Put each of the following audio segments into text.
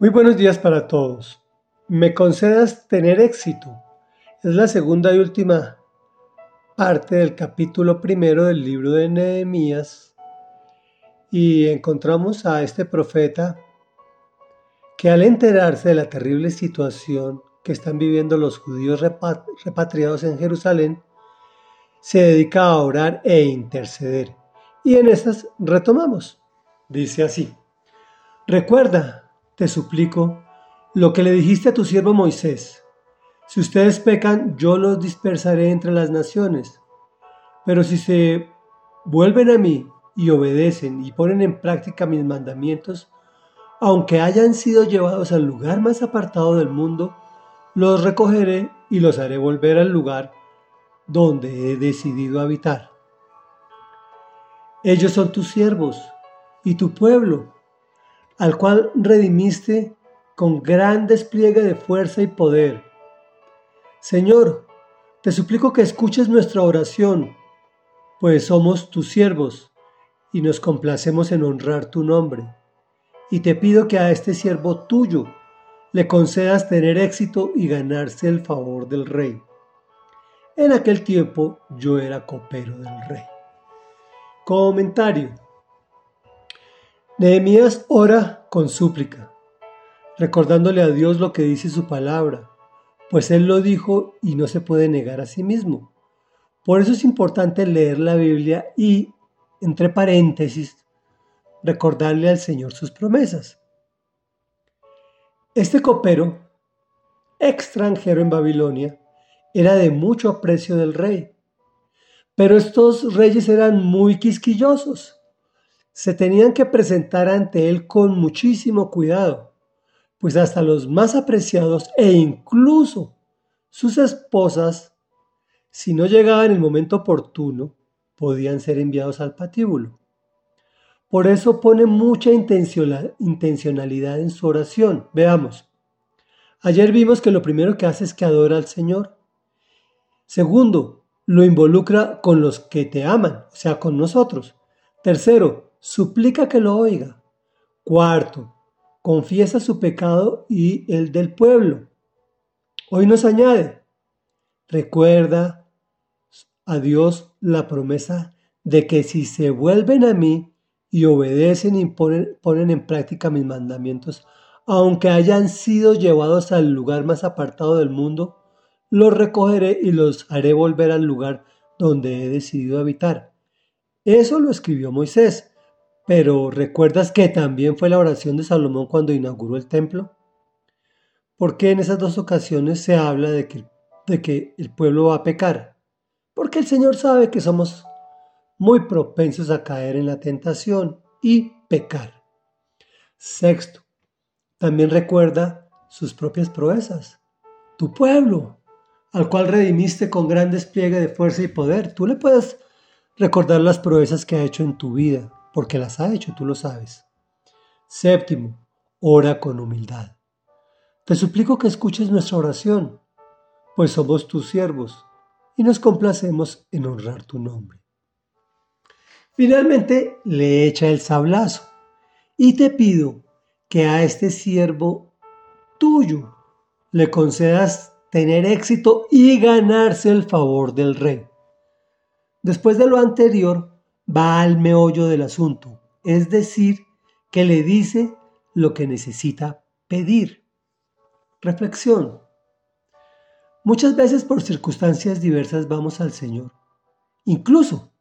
Muy buenos días para todos. Me concedas tener éxito. Es la segunda y última parte del capítulo primero del libro de Nehemías y encontramos a este profeta que al enterarse de la terrible situación que están viviendo los judíos repatriados en Jerusalén, se dedica a orar e interceder. Y en estas retomamos. Dice así, recuerda, te suplico, lo que le dijiste a tu siervo Moisés. Si ustedes pecan, yo los dispersaré entre las naciones. Pero si se vuelven a mí y obedecen y ponen en práctica mis mandamientos, aunque hayan sido llevados al lugar más apartado del mundo, los recogeré y los haré volver al lugar donde he decidido habitar. Ellos son tus siervos y tu pueblo, al cual redimiste con gran despliegue de fuerza y poder. Señor, te suplico que escuches nuestra oración, pues somos tus siervos y nos complacemos en honrar tu nombre. Y te pido que a este siervo tuyo le concedas tener éxito y ganarse el favor del rey. En aquel tiempo yo era copero del rey. Comentario. Nehemías ora con súplica, recordándole a Dios lo que dice su palabra, pues Él lo dijo y no se puede negar a sí mismo. Por eso es importante leer la Biblia y, entre paréntesis, recordarle al Señor sus promesas. Este copero, extranjero en Babilonia, era de mucho aprecio del rey, pero estos reyes eran muy quisquillosos se tenían que presentar ante él con muchísimo cuidado, pues hasta los más apreciados e incluso sus esposas, si no llegaban en el momento oportuno, podían ser enviados al patíbulo. Por eso pone mucha intencionalidad en su oración. Veamos. Ayer vimos que lo primero que hace es que adora al Señor. Segundo, lo involucra con los que te aman, o sea, con nosotros. Tercero, suplica que lo oiga. Cuarto, confiesa su pecado y el del pueblo. Hoy nos añade, recuerda a Dios la promesa de que si se vuelven a mí y obedecen y ponen, ponen en práctica mis mandamientos, aunque hayan sido llevados al lugar más apartado del mundo, los recogeré y los haré volver al lugar donde he decidido habitar. Eso lo escribió Moisés, pero ¿recuerdas que también fue la oración de Salomón cuando inauguró el templo? ¿Por qué en esas dos ocasiones se habla de que, de que el pueblo va a pecar? Porque el Señor sabe que somos muy propensos a caer en la tentación y pecar. Sexto, también recuerda sus propias proezas. Tu pueblo, al cual redimiste con gran despliegue de fuerza y poder. Tú le puedes recordar las proezas que ha hecho en tu vida porque las ha hecho, tú lo sabes. Séptimo, ora con humildad. Te suplico que escuches nuestra oración, pues somos tus siervos y nos complacemos en honrar tu nombre. Finalmente le echa el sablazo y te pido que a este siervo tuyo le concedas tener éxito y ganarse el favor del rey. Después de lo anterior, va al meollo del asunto, es decir, que le dice lo que necesita pedir. Reflexión. Muchas veces por circunstancias diversas vamos al Señor, incluso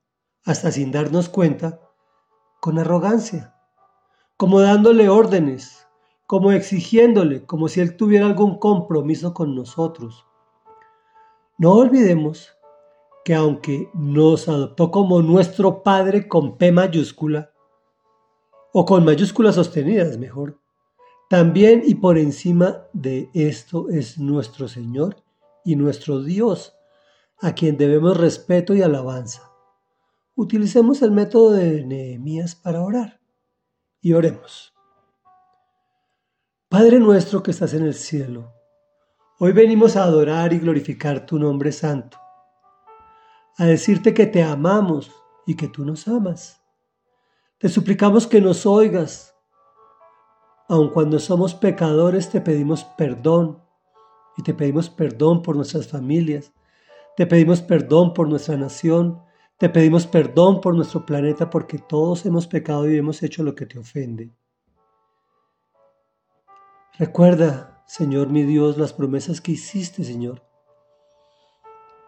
hasta sin darnos cuenta, con arrogancia, como dándole órdenes, como exigiéndole, como si Él tuviera algún compromiso con nosotros. No olvidemos que aunque nos adoptó como nuestro Padre con P mayúscula, o con mayúsculas sostenidas mejor, también y por encima de esto es nuestro Señor y nuestro Dios, a quien debemos respeto y alabanza. Utilicemos el método de Nehemías para orar y oremos. Padre nuestro que estás en el cielo, hoy venimos a adorar y glorificar tu nombre santo a decirte que te amamos y que tú nos amas. Te suplicamos que nos oigas, aun cuando somos pecadores, te pedimos perdón y te pedimos perdón por nuestras familias, te pedimos perdón por nuestra nación, te pedimos perdón por nuestro planeta porque todos hemos pecado y hemos hecho lo que te ofende. Recuerda, Señor mi Dios, las promesas que hiciste, Señor,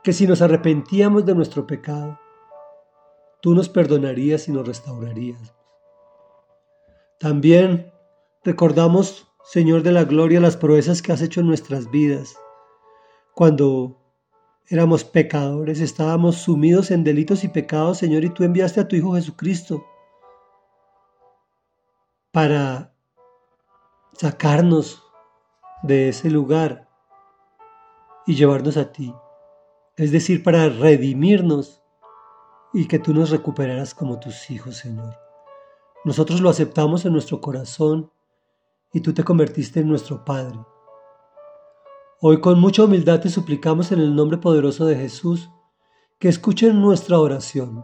que si nos arrepentíamos de nuestro pecado, tú nos perdonarías y nos restaurarías. También recordamos, Señor de la Gloria, las proezas que has hecho en nuestras vidas. Cuando éramos pecadores, estábamos sumidos en delitos y pecados, Señor, y tú enviaste a tu Hijo Jesucristo para sacarnos de ese lugar y llevarnos a ti. Es decir, para redimirnos y que tú nos recuperaras como tus hijos, Señor. Nosotros lo aceptamos en nuestro corazón y tú te convertiste en nuestro Padre. Hoy con mucha humildad te suplicamos en el nombre poderoso de Jesús que escuchen nuestra oración,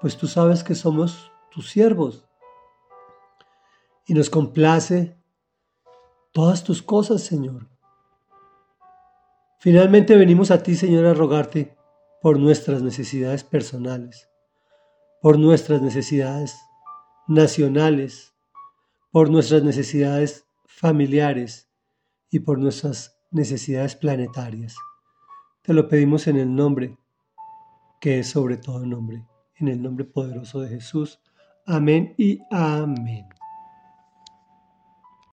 pues tú sabes que somos tus siervos y nos complace todas tus cosas, Señor. Finalmente venimos a ti, Señor, a rogarte por nuestras necesidades personales, por nuestras necesidades nacionales, por nuestras necesidades familiares y por nuestras necesidades planetarias. Te lo pedimos en el nombre, que es sobre todo nombre, en el nombre poderoso de Jesús. Amén y amén.